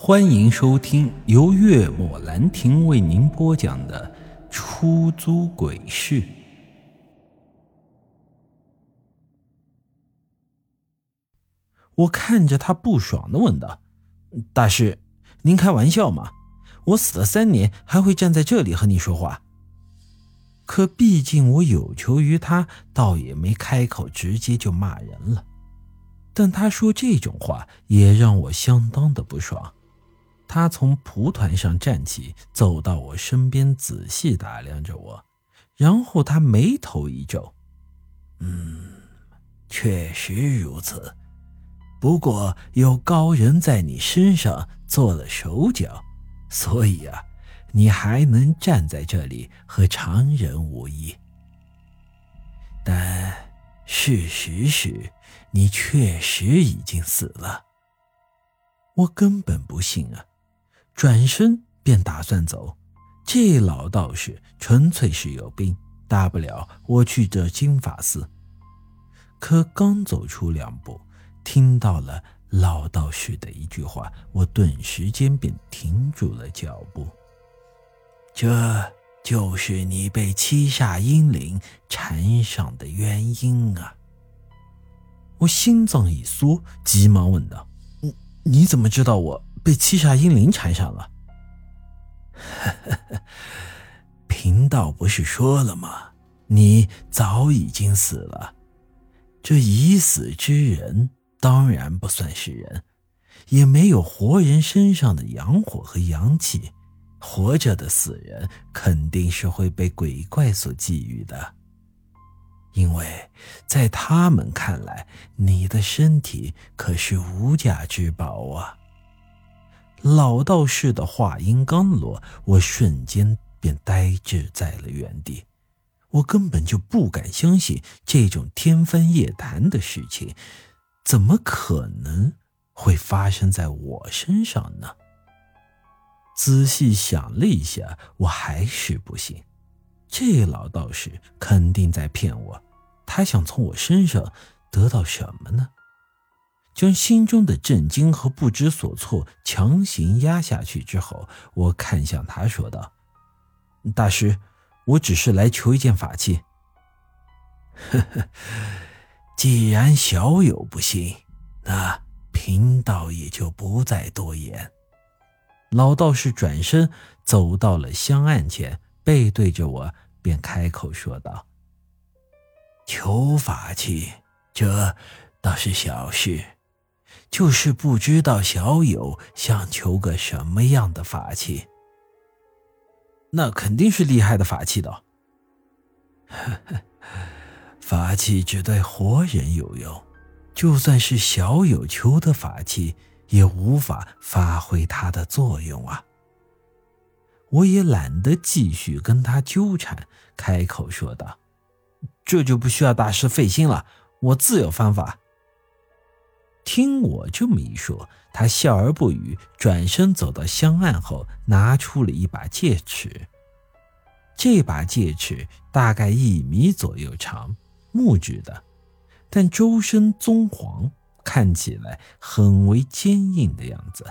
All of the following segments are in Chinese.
欢迎收听由月末兰亭为您播讲的《出租鬼市》。我看着他不爽的问道：“大师，您开玩笑吗？我死了三年，还会站在这里和你说话？”可毕竟我有求于他，倒也没开口直接就骂人了。但他说这种话，也让我相当的不爽。他从蒲团上站起，走到我身边，仔细打量着我，然后他眉头一皱：“嗯，确实如此。不过有高人在你身上做了手脚，所以啊，你还能站在这里和常人无异。但事实是，你确实已经死了。我根本不信啊！”转身便打算走，这老道士纯粹是有病，大不了我去这金法寺。可刚走出两步，听到了老道士的一句话，我顿时间便停住了脚步。这就是你被七煞阴灵缠上的原因啊！我心脏一缩，急忙问道：“你你怎么知道我？”被七煞阴灵缠上了。贫道不是说了吗？你早已经死了。这已死之人当然不算是人，也没有活人身上的阳火和阳气。活着的死人肯定是会被鬼怪所觊觎的，因为在他们看来，你的身体可是无价之宝啊。老道士的话音刚落，我瞬间便呆滞在了原地。我根本就不敢相信这种天方夜谭的事情，怎么可能会发生在我身上呢？仔细想了一下，我还是不信。这老道士肯定在骗我，他想从我身上得到什么呢？将心中的震惊和不知所措强行压下去之后，我看向他说道：“大师，我只是来求一件法器。”“呵呵，既然小友不信，那贫道也就不再多言。”老道士转身走到了香案前，背对着我，便开口说道：“求法器，这倒是小事。”就是不知道小友想求个什么样的法器，那肯定是厉害的法器的。法器只对活人有用，就算是小友求的法器，也无法发挥它的作用啊。我也懒得继续跟他纠缠，开口说道：“这就不需要大师费心了，我自有方法。”听我这么一说，他笑而不语，转身走到香案后，拿出了一把戒尺。这把戒尺大概一米左右长，木质的，但周身棕黄，看起来很为坚硬的样子。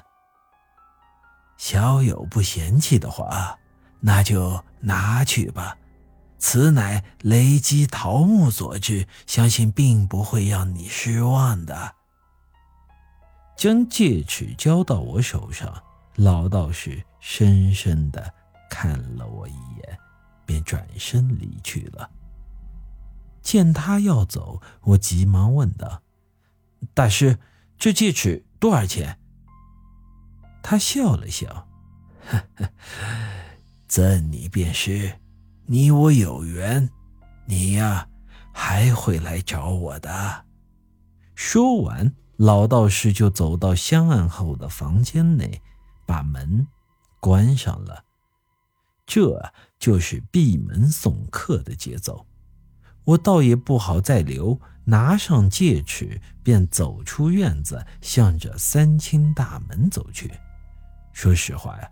小友不嫌弃的话，那就拿去吧。此乃雷击桃木所制，相信并不会让你失望的。将戒尺交到我手上，老道士深深的看了我一眼，便转身离去了。见他要走，我急忙问道：“大师，这戒尺多少钱？”他笑了笑：“呵呵，赠你便是，你我有缘，你呀还会来找我的。”说完。老道士就走到香案后的房间内，把门关上了。这就是闭门送客的节奏。我倒也不好再留，拿上戒尺便走出院子，向着三清大门走去。说实话呀，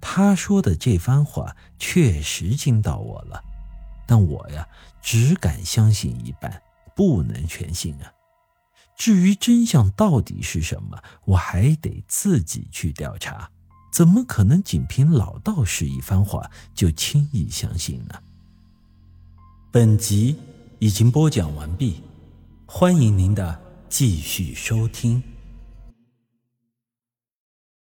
他说的这番话确实惊到我了，但我呀只敢相信一半，不能全信啊。至于真相到底是什么，我还得自己去调查。怎么可能仅凭老道士一番话就轻易相信呢？本集已经播讲完毕，欢迎您的继续收听。